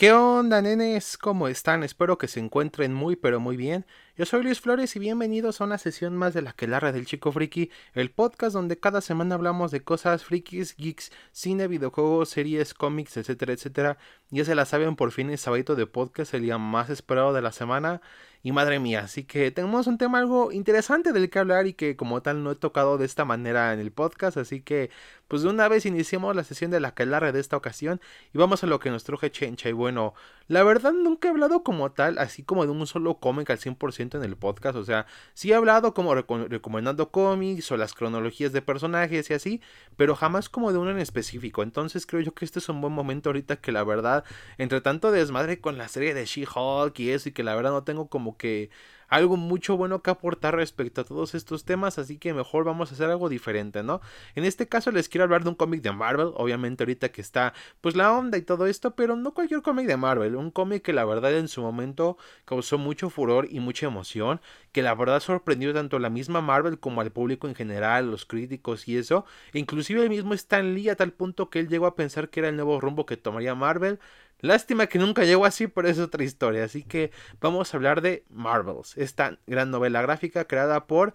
¿Qué onda, nenes? ¿Cómo están? Espero que se encuentren muy pero muy bien. Yo soy Luis Flores y bienvenidos a una sesión más de la Quelarra del Chico Friki, el podcast donde cada semana hablamos de cosas frikis, geeks, cine, videojuegos, series, cómics, etcétera, etcétera. Ya se la saben, por fin es sábado de podcast, el día más esperado de la semana. Y madre mía, así que tenemos un tema algo interesante del que hablar y que como tal no he tocado de esta manera en el podcast, así que pues de una vez iniciamos la sesión de la Quelarra de esta ocasión y vamos a lo que nos truje Chencha. Y bueno, la verdad nunca he hablado como tal, así como de un solo cómic al 100% en el podcast, o sea, sí he hablado como recomendando cómics o las cronologías de personajes y así, pero jamás como de uno en específico, entonces creo yo que este es un buen momento ahorita que la verdad, entre tanto desmadre con la serie de She-Hulk y eso y que la verdad no tengo como que algo mucho bueno que aportar respecto a todos estos temas, así que mejor vamos a hacer algo diferente, ¿no? En este caso les quiero hablar de un cómic de Marvel, obviamente ahorita que está pues la onda y todo esto, pero no cualquier cómic de Marvel, un cómic que la verdad en su momento causó mucho furor y mucha emoción, que la verdad sorprendió tanto a la misma Marvel como al público en general, los críticos y eso, inclusive el mismo Stan Lee a tal punto que él llegó a pensar que era el nuevo rumbo que tomaría Marvel, Lástima que nunca llegó así, pero es otra historia. Así que vamos a hablar de Marvels, esta gran novela gráfica creada por,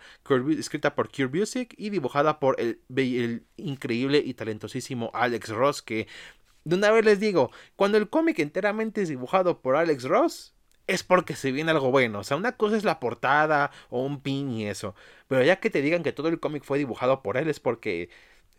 escrita por Cure Music y dibujada por el, el increíble y talentosísimo Alex Ross. Que de una vez les digo, cuando el cómic enteramente es dibujado por Alex Ross, es porque se viene algo bueno. O sea, una cosa es la portada o un pin y eso. Pero ya que te digan que todo el cómic fue dibujado por él, es porque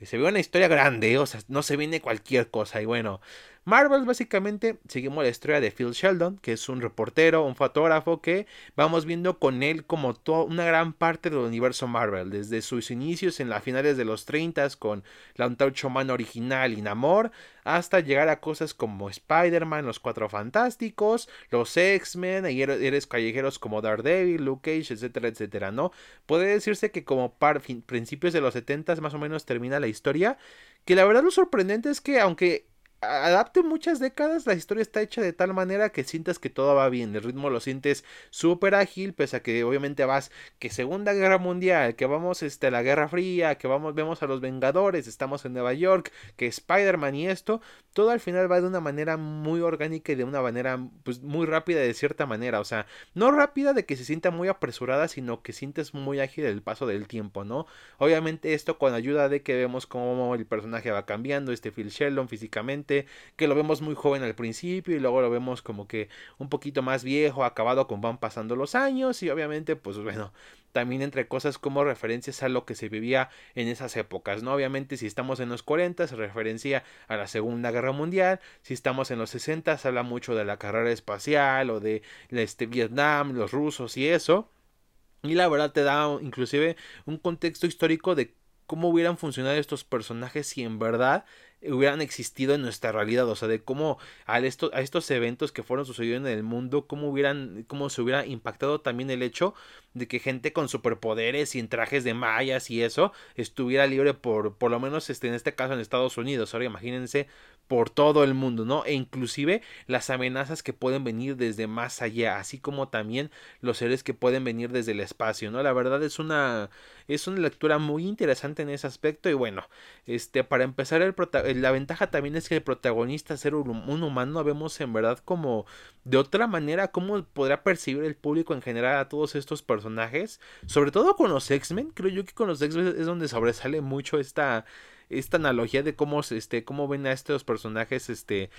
se ve una historia grande. O sea, no se viene cualquier cosa. Y bueno, Marvel básicamente seguimos la historia de Phil Sheldon, que es un reportero, un fotógrafo que vamos viendo con él como toda una gran parte del universo Marvel, desde sus inicios en las finales de los 30 con la Antorcha original y Namor, hasta llegar a cosas como Spider-Man, los Cuatro Fantásticos, los X-Men, y eres callejeros como Daredevil, Luke Cage, etcétera, etcétera, ¿no? Puede decirse que como par, principios de los 70 más o menos termina la historia, que la verdad lo sorprendente es que aunque adapte muchas décadas, la historia está hecha de tal manera que sientas que todo va bien, el ritmo lo sientes súper ágil, pese a que obviamente vas que Segunda Guerra Mundial, que vamos este, a la Guerra Fría, que vamos, vemos a los Vengadores, estamos en Nueva York, que Spider-Man y esto, todo al final va de una manera muy orgánica y de una manera pues muy rápida de cierta manera, o sea, no rápida de que se sienta muy apresurada, sino que sientes muy ágil el paso del tiempo, ¿no? Obviamente esto con ayuda de que vemos cómo el personaje va cambiando, este Phil Sheldon físicamente, que lo vemos muy joven al principio y luego lo vemos como que un poquito más viejo, acabado con van pasando los años y obviamente pues bueno, también entre cosas como referencias a lo que se vivía en esas épocas, ¿no? Obviamente si estamos en los 40 se referencia a la Segunda Guerra Mundial, si estamos en los 60 se habla mucho de la carrera espacial o de este Vietnam, los rusos y eso. Y la verdad te da inclusive un contexto histórico de cómo hubieran funcionado estos personajes si en verdad hubieran existido en nuestra realidad, o sea, de cómo a, esto, a estos eventos que fueron sucediendo en el mundo, cómo hubieran, cómo se hubiera impactado también el hecho de que gente con superpoderes y en trajes de mayas y eso estuviera libre por, por lo menos este, en este caso en Estados Unidos. Ahora imagínense por todo el mundo, ¿no? E inclusive las amenazas que pueden venir desde más allá, así como también los seres que pueden venir desde el espacio, ¿no? La verdad es una es una lectura muy interesante en ese aspecto y bueno, este para empezar el la ventaja también es que el protagonista ser un, un humano vemos en verdad como de otra manera cómo podrá percibir el público en general a todos estos personajes, sobre todo con los X-Men, creo yo que con los X-Men es donde sobresale mucho esta esta analogía de cómo este cómo ven a estos personajes este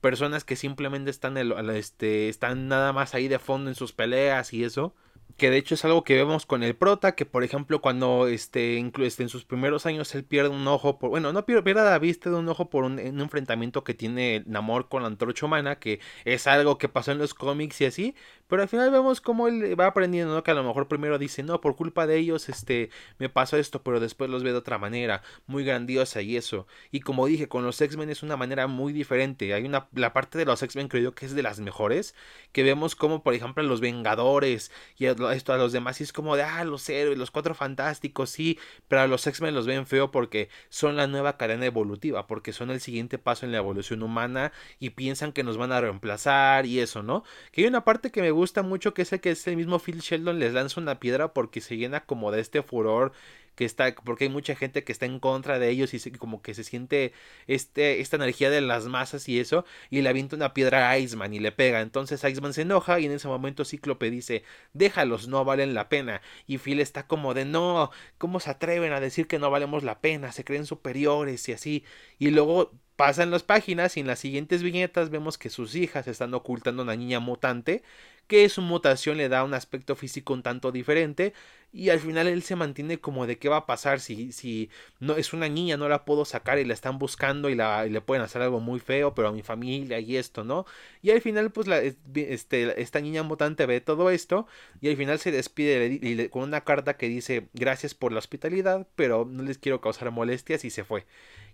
personas que simplemente están este están nada más ahí de fondo en sus peleas y eso que de hecho es algo que vemos con el prota, que por ejemplo cuando este, este, en sus primeros años él pierde un ojo, por, bueno, no pierde, la vista de un ojo por un, enfrentamiento que tiene Namor con la antorcha humana, que es algo que pasó en los cómics y así, pero al final vemos cómo él va aprendiendo, ¿no? Que a lo mejor primero dice, no, por culpa de ellos, este, me pasó esto, pero después los ve de otra manera, muy grandiosa y eso. Y como dije, con los X-Men es una manera muy diferente. Hay una, la parte de los X-Men creo yo que es de las mejores, que vemos como, por ejemplo, los Vengadores y esto a los demás y es como de, ah, los héroes, los cuatro fantásticos, sí, pero a los X-Men los ven feo porque son la nueva cadena evolutiva, porque son el siguiente paso en la evolución humana y piensan que nos van a reemplazar y eso, ¿no? Que hay una parte que me gusta mucho que es el que es el mismo Phil Sheldon les lanza una piedra porque se llena como de este furor que está, porque hay mucha gente que está en contra de ellos y como que se siente este, esta energía de las masas y eso, y le avienta una piedra a Iceman y le pega. Entonces Iceman se enoja y en ese momento Cíclope dice, déjalos, no valen la pena. Y Phil está como de, no, ¿cómo se atreven a decir que no valemos la pena? Se creen superiores y así. Y luego pasan las páginas y en las siguientes viñetas vemos que sus hijas están ocultando a una niña mutante que su mutación le da un aspecto físico un tanto diferente y al final él se mantiene como de qué va a pasar si, si no es una niña, no la puedo sacar y la están buscando y, la, le pueden hacer algo muy feo, pero a mi familia y esto, ¿no? Y al final pues la, este, esta niña mutante ve todo esto y al final se despide con una carta que dice gracias por la hospitalidad, pero no les quiero causar molestias y se fue.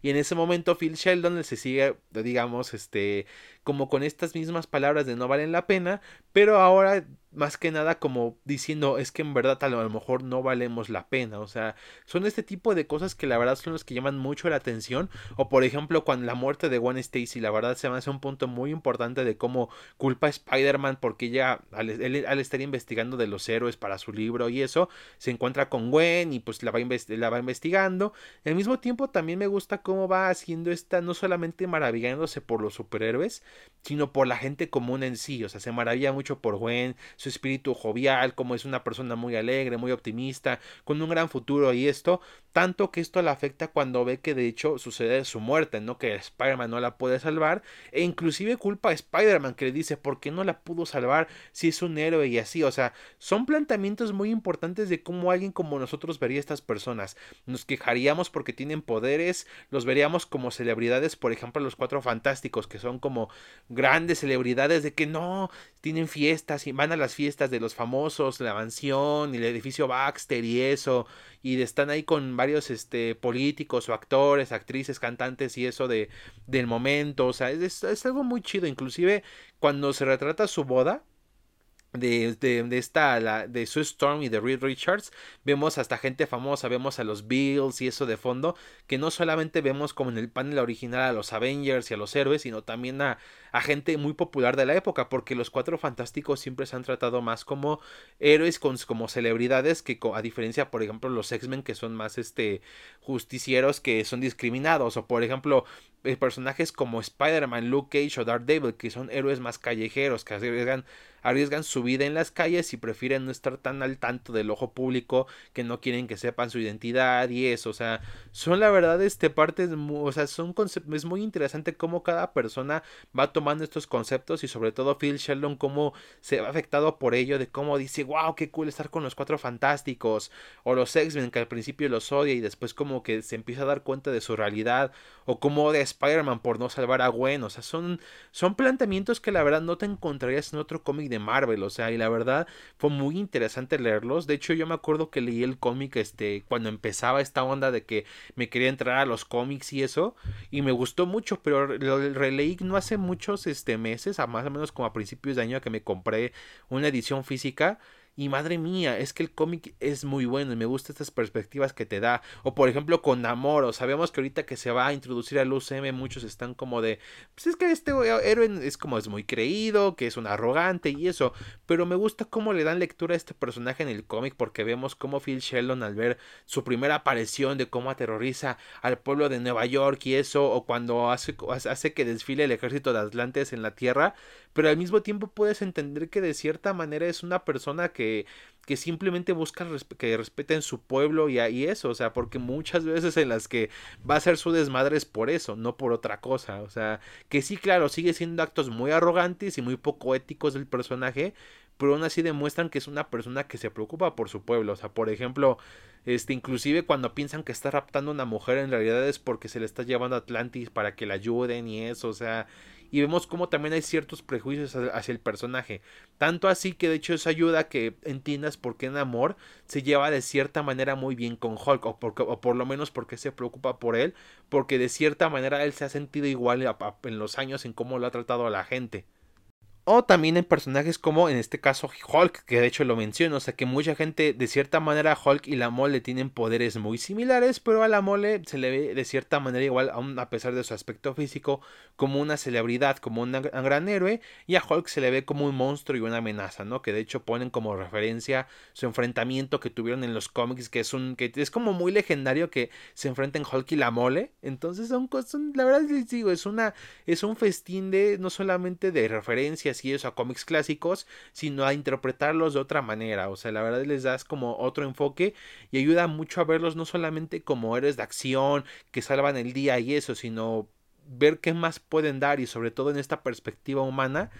Y en ese momento Phil Sheldon se sigue, digamos, este, como con estas mismas palabras de no valen la pena, pero ahora más que nada como diciendo es que en verdad a lo mejor no valemos la pena, o sea, son este tipo de cosas que la verdad son los que llaman mucho la atención, o por ejemplo cuando la muerte de Gwen Stacy, la verdad se me hace un punto muy importante de cómo culpa a Spider-Man porque ella al, al, estar investigando de los héroes para su libro y eso, se encuentra con Gwen y pues la va, la va investigando, al mismo tiempo también me gusta cómo va haciendo esta, no solamente maravillándose por los superhéroes, sino por la gente común en sí, o sea, se maravilla mucho por Gwen, su espíritu jovial, como es una persona muy alegre, muy optimista, con un gran futuro y esto, tanto que esto le afecta cuando ve que de hecho sucede su muerte, ¿no? Que Spider-Man no la puede salvar, e inclusive culpa a Spider-Man que le dice, ¿por qué no la pudo salvar si es un héroe y así? O sea, son planteamientos muy importantes de cómo alguien como nosotros vería a estas personas. Nos quejaríamos porque tienen poderes, los veríamos como celebridades, por ejemplo, los cuatro fantásticos, que son como grandes celebridades de que no, tienen fiestas y van a las fiestas de los famosos, la mansión y el edificio Baxter y eso, y están ahí con varios este, políticos o actores, actrices, cantantes y eso de, del momento, o sea, es, es algo muy chido, inclusive cuando se retrata su boda, de, de, esta, la, de Sue Storm y de Reed Richards, vemos hasta gente famosa, vemos a los Bills y eso de fondo, que no solamente vemos como en el panel original a los Avengers y a los héroes, sino también a, a gente muy popular de la época, porque los cuatro fantásticos siempre se han tratado más como héroes, como celebridades, que a diferencia, por ejemplo, los X-Men, que son más este justicieros que son discriminados, o por ejemplo, personajes como Spider-Man, Luke Cage o Daredevil, que son héroes más callejeros, que arriesgan, arriesgan su vida en las calles y prefieren no estar tan al tanto del ojo público, que no quieren que sepan su identidad y eso, o sea, son la verdad, este partes, o sea, son es muy interesante cómo cada persona va tomando estos conceptos y sobre todo Phil Sheldon cómo se va afectado por ello, de cómo dice, wow, qué cool estar con los cuatro fantásticos, o los X-Men que al principio los odia y después como que se empieza a dar cuenta de su realidad, o como de Spider-Man por no salvar a Gwen, o sea, son, son planteamientos que la verdad no te encontrarías en otro cómic de Marvel, o sea, y la verdad fue muy interesante leerlos, de hecho yo me acuerdo que leí el cómic este, cuando empezaba esta onda de que me quería entrar a los cómics y eso, y me gustó mucho, pero lo releí no hace mucho este, meses, a más o menos como a principios de año que me compré una edición física y madre mía, es que el cómic es muy bueno y me gustan estas perspectivas que te da. O por ejemplo con Namoro, sabemos que ahorita que se va a introducir al UCM muchos están como de, pues es que este héroe es como es muy creído, que es un arrogante y eso. Pero me gusta cómo le dan lectura a este personaje en el cómic porque vemos cómo Phil Sheldon al ver su primera aparición de cómo aterroriza al pueblo de Nueva York y eso, o cuando hace, hace que desfile el ejército de Atlantes en la Tierra, pero al mismo tiempo puedes entender que de cierta manera es una persona que, que simplemente busca que respeten su pueblo y, y, eso, o sea, porque muchas veces en las que va a ser su desmadre es por eso, no por otra cosa, o sea, que sí, claro, sigue siendo actos muy arrogantes y muy poco éticos del personaje, pero aún así demuestran que es una persona que se preocupa por su pueblo, o sea, por ejemplo, este, inclusive cuando piensan que está raptando a una mujer, en realidad es porque se le está llevando a Atlantis para que la ayuden y eso, o sea, y vemos como también hay ciertos prejuicios hacia el personaje. Tanto así que de hecho eso ayuda a que entiendas por qué amor se lleva de cierta manera muy bien con Hulk, o, o por lo menos porque se preocupa por él, porque de cierta manera él se ha sentido igual en los años en cómo lo ha tratado a la gente. O también en personajes como en este caso Hulk, que de hecho lo menciono, o sea que mucha gente de cierta manera Hulk y la mole tienen poderes muy similares, pero a la mole se le ve de cierta manera igual, aún a pesar de su aspecto físico, como una celebridad, como un gran héroe, y a Hulk se le ve como un monstruo y una amenaza, ¿no? Que de hecho ponen como referencia su enfrentamiento que tuvieron en los cómics, que es un, que es como muy legendario que se enfrenten Hulk y la mole, entonces son, cosas, la verdad les digo, es una, es un festín de, no solamente de referencia, eso a cómics clásicos, sino a interpretarlos de otra manera. O sea, la verdad les das como otro enfoque y ayuda mucho a verlos no solamente como héroes de acción que salvan el día y eso, sino ver qué más pueden dar y sobre todo en esta perspectiva humana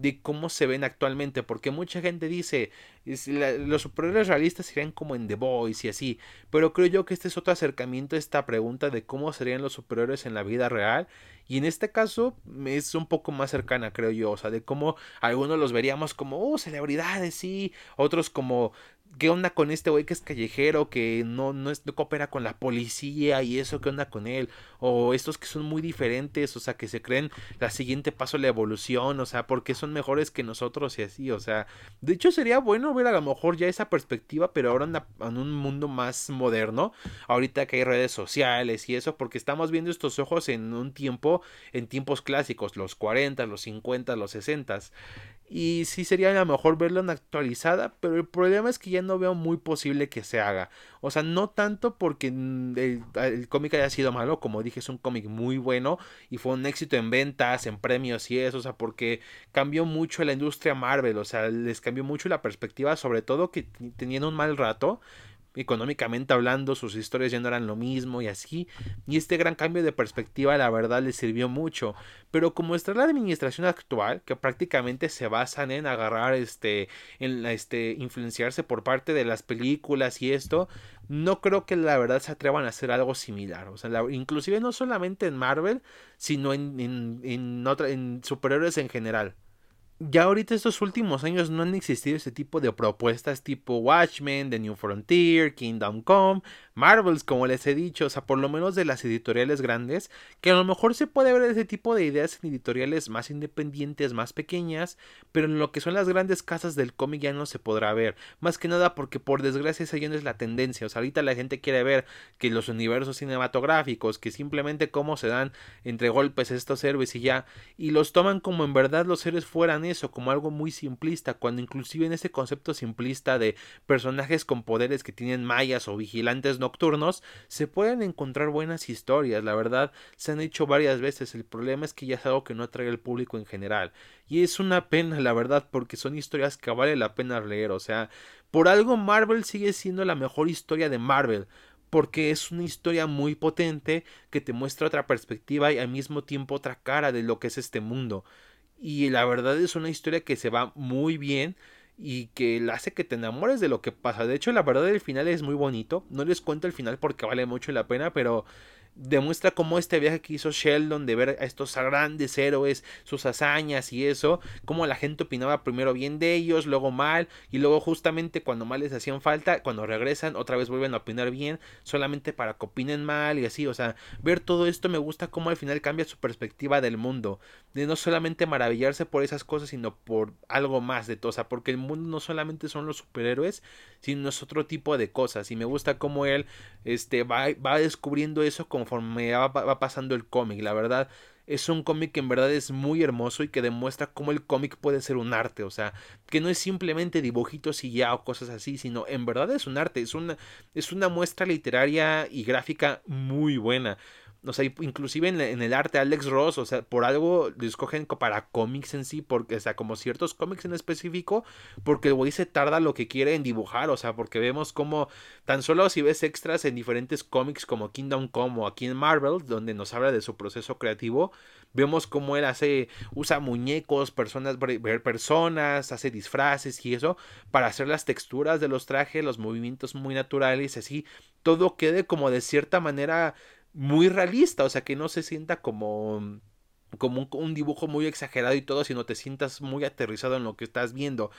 de cómo se ven actualmente, porque mucha gente dice, los superhéroes realistas serían como en The Boys y así, pero creo yo que este es otro acercamiento a esta pregunta de cómo serían los superhéroes en la vida real, y en este caso es un poco más cercana, creo yo, o sea, de cómo algunos los veríamos como, oh, celebridades, sí, otros como ¿Qué onda con este güey que es callejero, que no, no, es, coopera con la policía y eso, qué onda con él? O estos que son muy diferentes, o sea, que se creen la siguiente paso la evolución, o sea, porque son mejores que nosotros y así, o sea, de hecho sería bueno ver a lo mejor ya esa perspectiva, pero ahora en, en un mundo más moderno, ahorita que hay redes sociales y eso, porque estamos viendo estos ojos en un tiempo, en tiempos clásicos, los 40, los 50, los 60. Y sí sería a lo mejor verla en actualizada, pero el problema es que ya no veo muy posible que se haga. O sea, no tanto porque el, cómic haya sido malo, como dije, es un cómic muy bueno y fue un éxito en ventas, en premios y eso, o sea, porque cambió mucho la industria Marvel, o sea, les cambió mucho la perspectiva, sobre todo que tenían un mal rato económicamente hablando, sus historias ya no eran lo mismo y así. Y este gran cambio de perspectiva, la verdad, le sirvió mucho. Pero como está la administración actual, que prácticamente se basan en agarrar este, en este, influenciarse por parte de las películas y esto, no creo que la verdad se atrevan a hacer algo similar. O sea, inclusive no solamente en Marvel, sino en, en, en, en superhéroes en general ya ahorita estos últimos años no han existido ese tipo de propuestas tipo Watchmen, The New Frontier, Kingdom Come, Marvels, como les he dicho, o sea, por lo menos de las editoriales grandes, que a lo mejor se puede ver ese tipo de ideas en editoriales más independientes, más pequeñas, pero en lo que son las grandes casas del cómic ya no se podrá ver, más que nada porque por desgracia esa ya no es la tendencia, o sea, ahorita la gente quiere ver que los universos cinematográficos, que simplemente cómo se dan entre golpes estos héroes y ya, y los toman como en verdad los héroes fueran eso, como algo muy simplista, cuando inclusive en ese concepto simplista de personajes con poderes que tienen mallas o vigilantes nocturnos, se pueden encontrar buenas historias, la verdad, se han hecho varias veces, el problema es que ya es algo que no atrae al público en general, y es una pena, la verdad, porque son historias que vale la pena leer, o sea, por algo Marvel sigue siendo la mejor historia de Marvel, porque es una historia muy potente que te muestra otra perspectiva y al mismo tiempo otra cara de lo que es este mundo y la verdad es una historia que se va muy bien y que la hace que te enamores de lo que pasa. De hecho, la verdad el final es muy bonito. No les cuento el final porque vale mucho la pena, pero demuestra cómo este viaje que hizo Sheldon de ver a estos grandes héroes, sus hazañas y eso, cómo la gente opinaba primero bien de ellos, luego mal, y luego justamente cuando mal les hacían falta, cuando regresan, otra vez vuelven a opinar bien, solamente para que opinen mal y así, o sea, ver todo esto me gusta cómo al final cambia su perspectiva del mundo, de no solamente maravillarse por esas cosas, sino por algo más de todo, o sea, porque el mundo no solamente son los superhéroes, sino es otro tipo de cosas, y me gusta cómo él este, va, va descubriendo eso conforme va, pasando el cómic. La verdad, es un cómic que en verdad es muy hermoso y que demuestra cómo el cómic puede ser un arte, o sea, que no es simplemente dibujitos y ya o cosas así, sino en verdad es un arte, es una, es una muestra literaria y gráfica muy buena o sea, inclusive en, el arte Alex Ross, o sea, por algo lo escogen para cómics en sí, porque, o sea, como ciertos cómics en específico, porque el güey se tarda lo que quiere en dibujar, o sea, porque vemos como tan solo si ves extras en diferentes cómics como Kingdom Come o aquí en Marvel, donde nos habla de su proceso creativo, vemos cómo él hace, usa muñecos, personas, personas, hace disfraces y eso, para hacer las texturas de los trajes, los movimientos muy naturales, así, todo quede como de cierta manera muy realista, o sea, que no se sienta como como un, dibujo muy exagerado y todo, sino te sientas muy aterrizado en lo que estás viendo.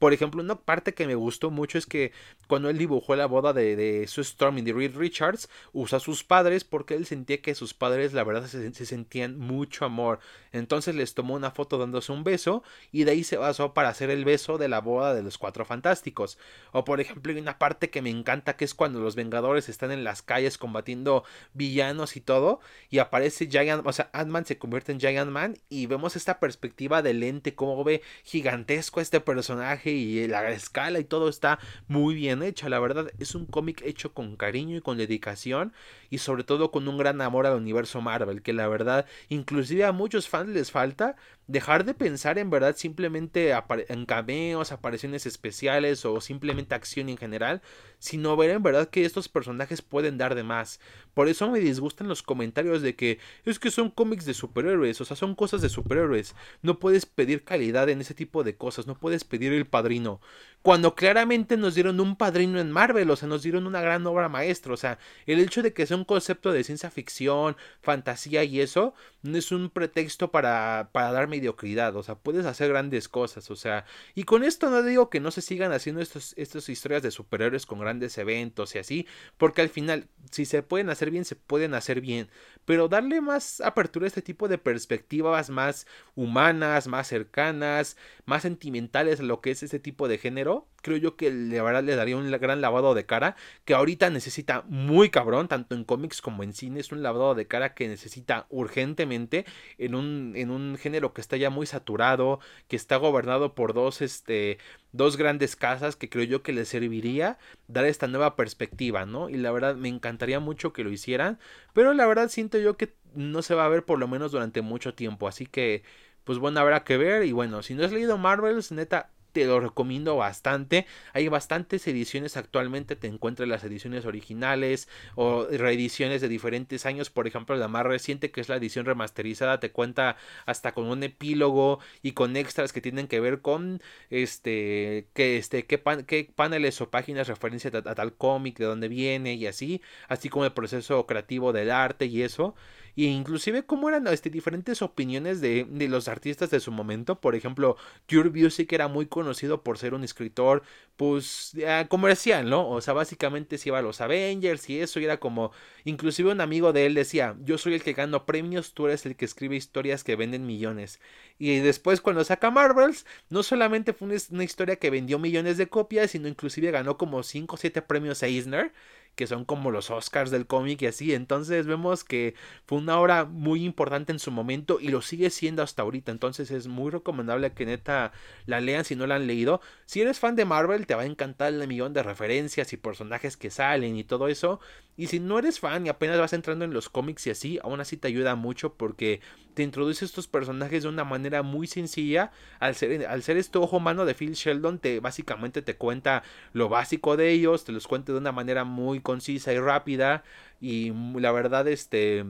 Por ejemplo, una parte que me gustó mucho es que cuando él dibujó la boda de, de Sue Storm y de Reed Richards, usa a sus padres porque él sentía que sus padres, la verdad, se, se sentían mucho amor. Entonces les tomó una foto dándose un beso y de ahí se basó para hacer el beso de la boda de los cuatro fantásticos. O por ejemplo, hay una parte que me encanta que es cuando los Vengadores están en las calles combatiendo villanos y todo, y aparece Giant, o sea, Ant-Man se convierte en Giant Man y vemos esta perspectiva de lente, cómo ve gigantesco este personaje y la escala y todo está muy bien hecho. La verdad, es un cómic hecho con cariño y con dedicación y sobre todo con un gran amor al universo Marvel, que la verdad, inclusive a muchos fans les falta dejar de pensar en verdad simplemente en cameos, apariciones especiales o simplemente acción en general, sino ver en verdad que estos personajes pueden dar de más. Por eso me disgustan los comentarios de que es que son cómics de superhéroes, o sea, son cosas de superhéroes. No puedes pedir calidad en ese tipo de cosas, no puedes pedir el padrino. Cuando claramente nos dieron un padrino en Marvel, o sea, nos dieron una gran obra maestra, o sea, el hecho de que sea un concepto de ciencia ficción, fantasía y eso, no es un pretexto para, para dar mediocridad, o sea, puedes hacer grandes cosas, o sea, y con esto no digo que no se sigan haciendo estos, estas historias de superhéroes con grandes eventos y así, porque al final, si se pueden hacer bien, se pueden hacer bien. Pero darle más apertura a este tipo de perspectivas más humanas, más cercanas, más sentimentales a lo que es este tipo de género, creo yo que le, le daría un gran lavado de cara que ahorita necesita muy cabrón, tanto en cómics como en cine, es un lavado de cara que necesita urgentemente en un, en un género que está ya muy saturado, que está gobernado por dos, este, dos grandes casas que creo yo que le serviría dar esta nueva perspectiva, ¿no? Y la verdad me encantaría mucho que lo hicieran, pero la verdad siento yo que no se va a ver por lo menos durante mucho tiempo, así que pues bueno, habrá que ver y bueno, si no has leído Marvels, neta, te lo recomiendo bastante. Hay bastantes ediciones actualmente, te encuentras las ediciones originales o reediciones de diferentes años. Por ejemplo, la más reciente, que es la edición remasterizada, te cuenta hasta con un epílogo y con extras que tienen que ver con este, que este, qué, qué paneles o páginas referencia a, a tal cómic, de dónde viene y así, así como el proceso creativo del arte y eso y inclusive cómo eran este, diferentes opiniones de, los artistas de su momento. Por ejemplo, Cure Music era muy conocido por ser un escritor, pues, comercial, ¿no? O sea, básicamente se iba a los Avengers y eso, y era como, inclusive un amigo de él decía, yo soy el que gano premios, tú eres el que escribe historias que venden millones. Y después cuando saca Marvels, no solamente fue una historia que vendió millones de copias, sino inclusive ganó como 5 o 7 premios Eisner que son como los Oscars del cómic y así. Entonces vemos que fue una obra muy importante en su momento y lo sigue siendo hasta ahorita. Entonces es muy recomendable que neta la lean si no la han leído. Si eres fan de Marvel, te va a encantar el millón de referencias y personajes que salen y todo eso. Y si no eres fan y apenas vas entrando en los cómics y así, aún así te ayuda mucho porque te introduce estos personajes de una manera muy sencilla. Al ser, al ser este ojo humano de Phil Sheldon, te básicamente te cuenta lo básico de ellos, te los cuenta de una manera muy concisa y rápida. Y la verdad, este.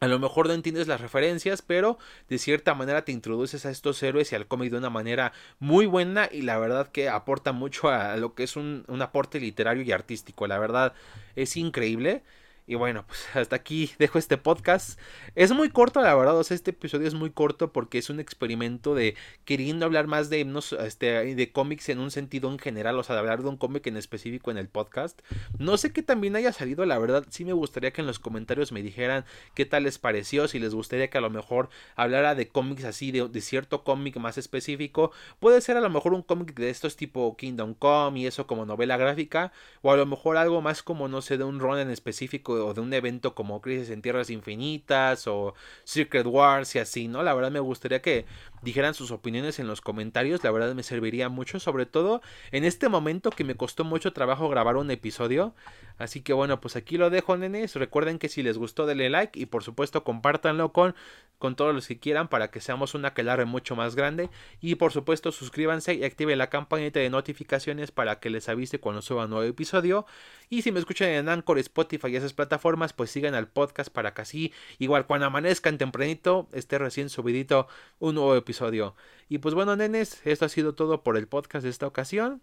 A lo mejor no entiendes las referencias, pero de cierta manera te introduces a estos héroes y al cómic de una manera muy buena y la verdad que aporta mucho a lo que es un, un aporte literario y artístico. La verdad es increíble. Y bueno, pues hasta aquí dejo este podcast. Es muy corto, la verdad. O sea, este episodio es muy corto porque es un experimento de queriendo hablar más de, este, de cómics en un sentido en general. O sea, de hablar de un cómic en específico en el podcast. No sé qué también haya salido, la verdad. Sí me gustaría que en los comentarios me dijeran qué tal les pareció. Si les gustaría que a lo mejor hablara de cómics así, de, de cierto cómic más específico. Puede ser a lo mejor un cómic de estos tipo Kingdom Come y eso como novela gráfica. O a lo mejor algo más como, no sé, de un run en específico o de un evento como Crisis en Tierras Infinitas o Secret Wars y así, ¿no? La verdad me gustaría que dijeran sus opiniones en los comentarios, la verdad me serviría mucho, sobre todo en este momento que me costó mucho trabajo grabar un episodio. Así que bueno, pues aquí lo dejo, nenes. Recuerden que si les gustó, denle like y por supuesto compártanlo con, con todos los que quieran para que seamos una aquelarre mucho más grande. Y por supuesto, suscríbanse y activen la campanita de notificaciones para que les avise cuando suba un nuevo episodio. Y si me escuchan en Anchor, Spotify y esas plataformas, pues sigan al podcast para que así, igual cuando amanezcan tempranito, esté recién subidito un nuevo episodio y pues bueno, nenes, esto ha sido todo por el podcast de esta ocasión.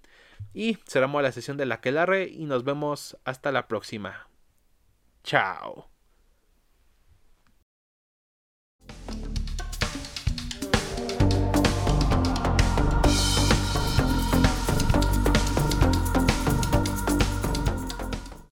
Y cerramos la sesión de la Quelarre y nos vemos hasta la próxima. Chao.